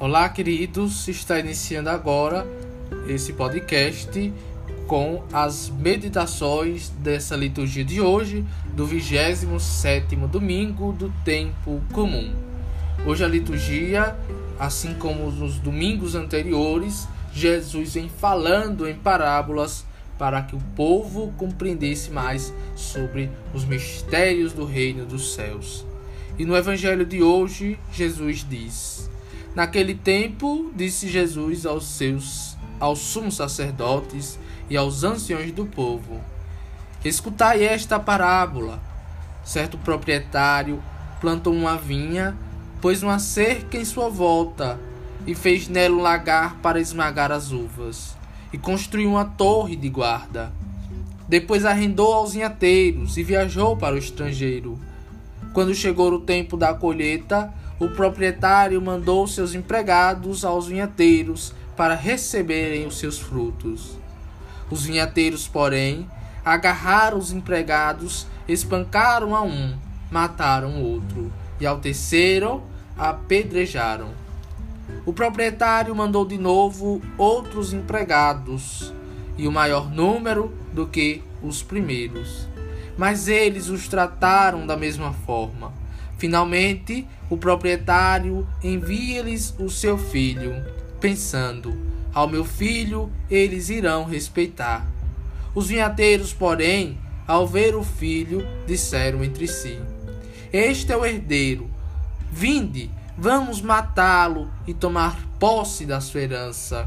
Olá, queridos. Está iniciando agora esse podcast com as meditações dessa liturgia de hoje, do 27º domingo do tempo comum. Hoje a liturgia, assim como nos domingos anteriores, Jesus vem falando em parábolas para que o povo compreendesse mais sobre os mistérios do reino dos céus. E no evangelho de hoje, Jesus diz: Naquele tempo, disse Jesus aos seus aos sumos sacerdotes e aos anciões do povo: Escutai esta parábola. Certo proprietário plantou uma vinha, pôs uma cerca em sua volta e fez nela um lagar para esmagar as uvas, e construiu uma torre de guarda. Depois arrendou aos vinhateiros e viajou para o estrangeiro. Quando chegou o tempo da colheita, o proprietário mandou seus empregados aos vinhateiros para receberem os seus frutos. Os vinhateiros, porém, agarraram os empregados, espancaram a um, mataram o outro, e ao terceiro apedrejaram. O proprietário mandou de novo outros empregados, e o maior número do que os primeiros. Mas eles os trataram da mesma forma. Finalmente, o proprietário envia-lhes o seu filho, pensando: ao meu filho eles irão respeitar. Os vinhateiros, porém, ao ver o filho, disseram entre si: Este é o herdeiro. Vinde, vamos matá-lo e tomar posse da sua herança.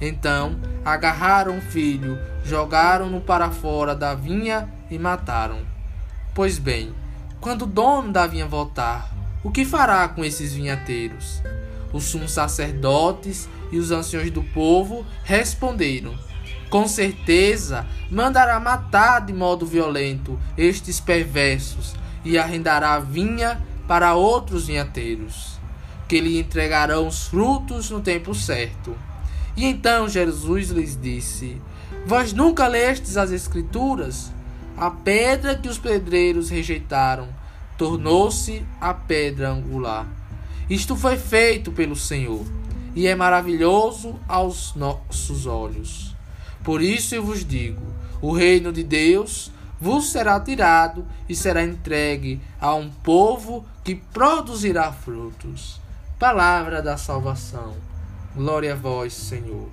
Então agarraram o filho, jogaram-no para fora da vinha e mataram. Pois bem, quando o dono da vinha voltar, o que fará com esses vinhateiros? Os sumos sacerdotes e os anciões do povo responderam: Com certeza mandará matar de modo violento estes perversos e arrendará a vinha para outros vinhateiros, que lhe entregarão os frutos no tempo certo. E então Jesus lhes disse: Vós nunca lestes as Escrituras? A pedra que os pedreiros rejeitaram tornou-se a pedra angular. Isto foi feito pelo Senhor e é maravilhoso aos nossos olhos. Por isso eu vos digo: o reino de Deus vos será tirado e será entregue a um povo que produzirá frutos. Palavra da salvação. Glória a vós, Senhor.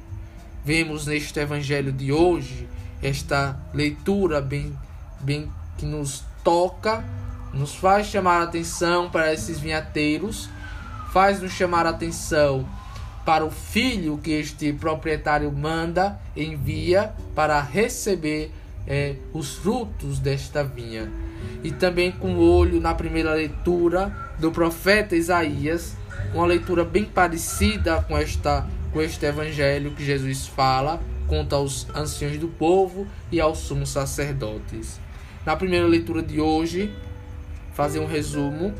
Vemos neste evangelho de hoje esta leitura bem bem que nos toca, nos faz chamar a atenção para esses vinhateiros, faz nos chamar a atenção para o filho que este proprietário manda, envia para receber é, os frutos desta vinha. E também com o olho na primeira leitura do profeta Isaías, uma leitura bem parecida com esta com este evangelho que Jesus fala, conta aos anciãos do povo e aos sumos sacerdotes. Na primeira leitura de hoje, fazer um resumo.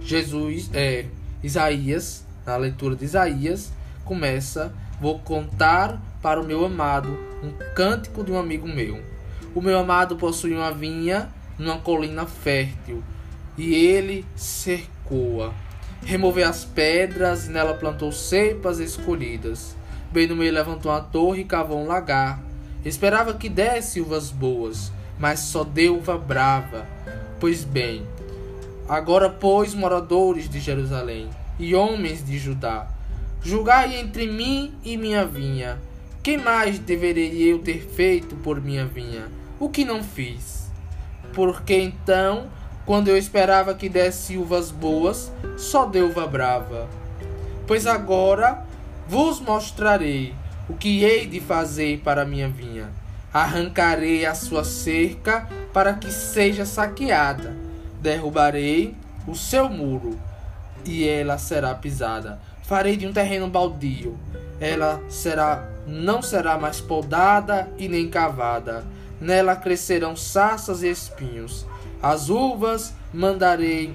Jesus, é, Isaías, na leitura de Isaías, começa: Vou contar para o meu amado um cântico de um amigo meu. O meu amado possui uma vinha numa colina fértil, e ele cercou-a. Removeu as pedras e nela plantou cepas escolhidas. Bem no meio levantou uma torre e cavou um lagar. Esperava que desse uvas boas mas só deu uva brava. Pois bem, agora, pois, moradores de Jerusalém e homens de Judá, julgai entre mim e minha vinha. Que mais deveria eu ter feito por minha vinha? O que não fiz? Porque então, quando eu esperava que desse uvas boas, só deu uva brava. Pois agora vos mostrarei o que hei de fazer para minha vinha Arrancarei a sua cerca para que seja saqueada. Derrubarei o seu muro e ela será pisada. Farei de um terreno baldio. Ela será não será mais podada e nem cavada. Nela crescerão sarças e espinhos. As uvas mandarei,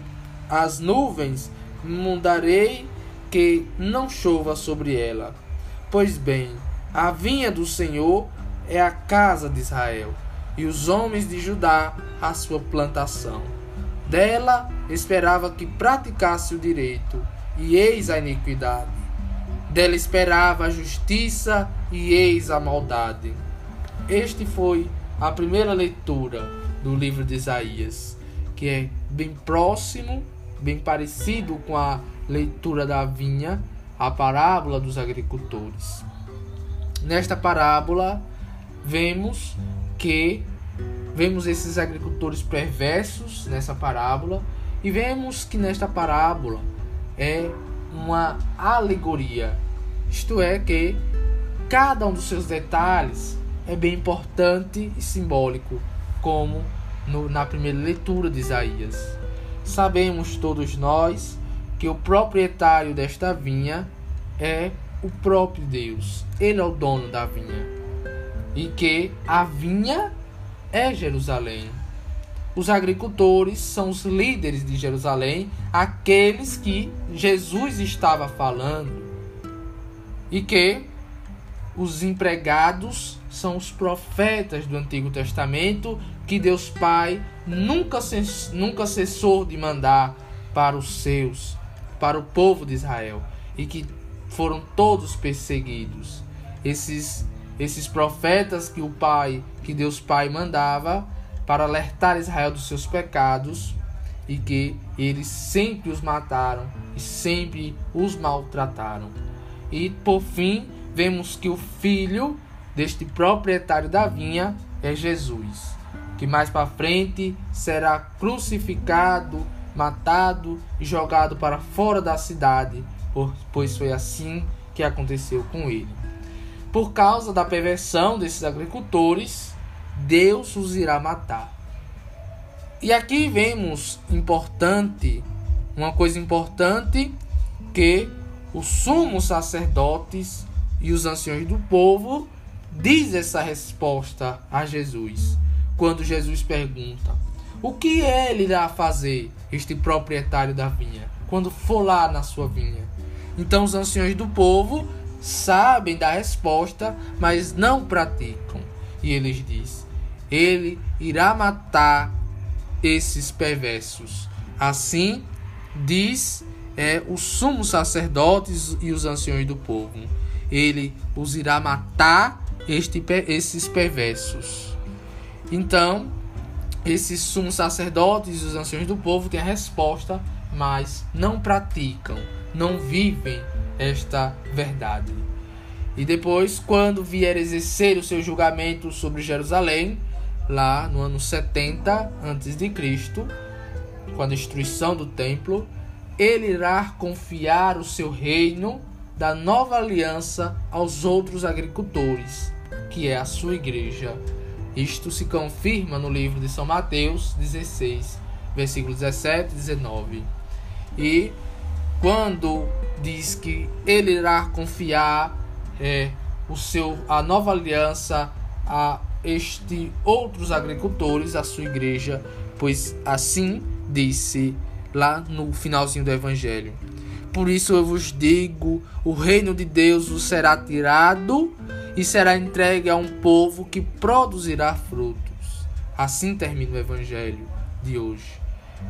as nuvens mandarei que não chova sobre ela. Pois bem, a vinha do Senhor é a casa de Israel, e os homens de Judá a sua plantação. Dela esperava que praticasse o direito, e eis a iniquidade. Dela esperava a justiça e eis a maldade. Este foi a primeira leitura do livro de Isaías, que é bem próximo, bem parecido com a leitura da vinha, a parábola dos agricultores. Nesta parábola, vemos que vemos esses agricultores perversos nessa parábola e vemos que nesta parábola é uma alegoria, isto é que cada um dos seus detalhes é bem importante e simbólico, como no, na primeira leitura de Isaías. Sabemos todos nós que o proprietário desta vinha é o próprio Deus, ele é o dono da vinha, e que a vinha é Jerusalém. Os agricultores são os líderes de Jerusalém, aqueles que Jesus estava falando, e que os empregados são os profetas do Antigo Testamento que Deus Pai nunca, nunca cessou de mandar para os seus, para o povo de Israel, e que foram todos perseguidos. Esses esses profetas que o Pai, que Deus Pai mandava para alertar Israel dos seus pecados e que eles sempre os mataram e sempre os maltrataram. E por fim, vemos que o filho deste proprietário da vinha é Jesus, que mais para frente será crucificado, matado e jogado para fora da cidade, pois foi assim que aconteceu com ele. Por causa da perversão desses agricultores, Deus os irá matar. E aqui vemos importante, uma coisa importante que os sumos sacerdotes e os anciões do povo diz essa resposta a Jesus. Quando Jesus pergunta: "O que ele irá fazer este proprietário da vinha quando for lá na sua vinha?" Então os anciões do povo sabem da resposta, mas não praticam. E eles diz: Ele irá matar esses perversos. Assim diz é, os sumos sacerdotes e os anciões do povo. Ele os irá matar este, esses perversos. Então, esses sumos sacerdotes e os anciões do povo têm a resposta, mas não praticam, não vivem esta verdade. E depois, quando vier exercer o seu julgamento sobre Jerusalém, lá no ano 70 a.C., com a destruição do templo, ele irá confiar o seu reino da nova aliança aos outros agricultores, que é a sua igreja. Isto se confirma no livro de São Mateus 16, versículos 17 e 19. E quando diz que ele irá confiar é, o seu, a nova aliança a este outros agricultores, a sua igreja, pois assim disse lá no finalzinho do evangelho. Por isso eu vos digo: o reino de Deus vos será tirado e será entregue a um povo que produzirá frutos. Assim termina o evangelho de hoje.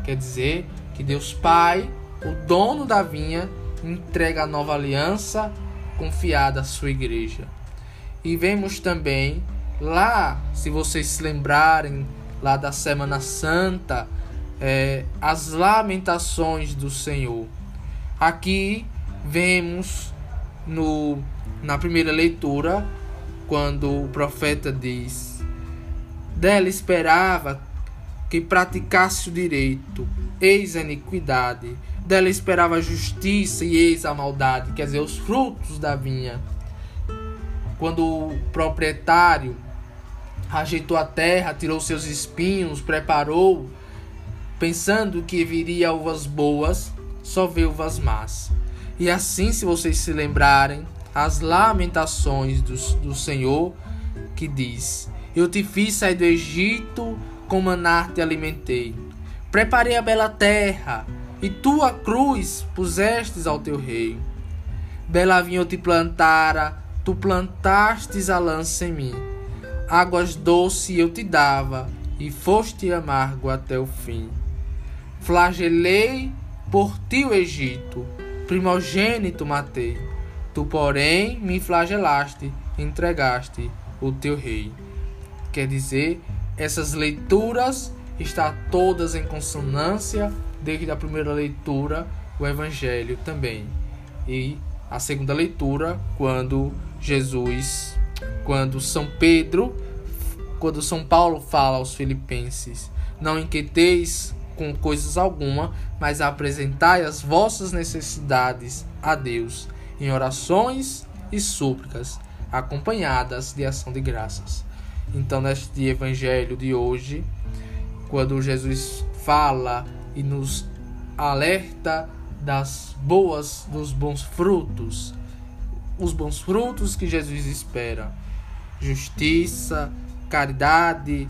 Quer dizer que Deus Pai, o dono da vinha, entrega a nova aliança confiada à sua igreja. E vemos também lá, se vocês se lembrarem, lá da Semana Santa, é, as lamentações do Senhor. Aqui vemos no, na primeira leitura, quando o profeta diz: Dela esperava que praticasse o direito, eis a iniquidade, dela esperava a justiça e eis a maldade, quer dizer, os frutos da vinha. Quando o proprietário ajeitou a terra, tirou seus espinhos, preparou, pensando que viria uvas boas, só veio uvas más. E assim, se vocês se lembrarem, as lamentações do, do Senhor, que diz: Eu te fiz sair do Egito, com manar te alimentei. Preparei a bela terra, e tua cruz pusestes ao teu rei. Bela vinha eu te plantara, tu plantastes a lança em mim. Águas doces eu te dava, e foste amargo até o fim. Flagelei por ti o Egito, primogênito matei. Tu, porém, me flagelaste, entregaste o teu rei. Quer dizer, essas leituras estão todas em consonância desde a primeira leitura, o evangelho também. E a segunda leitura, quando Jesus, quando São Pedro, quando São Paulo fala aos filipenses: Não inquieteis com coisas alguma, mas apresentai as vossas necessidades a Deus em orações e súplicas, acompanhadas de ação de graças. Então, neste evangelho de hoje, quando Jesus fala e nos alerta das boas, dos bons frutos, os bons frutos que Jesus espera: justiça, caridade,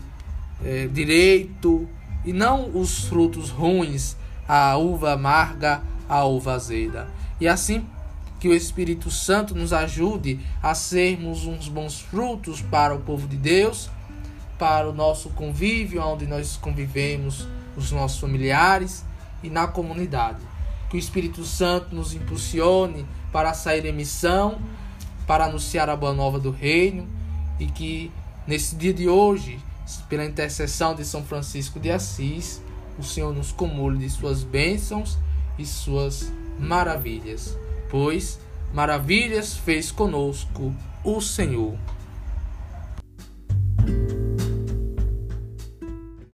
é, direito, e não os frutos ruins, a uva amarga, a uva azeda. E assim que o Espírito Santo nos ajude a sermos uns bons frutos para o povo de Deus, para o nosso convívio, onde nós convivemos, os nossos familiares e na comunidade. Que o Espírito Santo nos impulsione para sair em missão, para anunciar a boa nova do reino e que nesse dia de hoje, pela intercessão de São Francisco de Assis, o Senhor nos comule de suas bênçãos e suas maravilhas, pois maravilhas fez conosco o Senhor.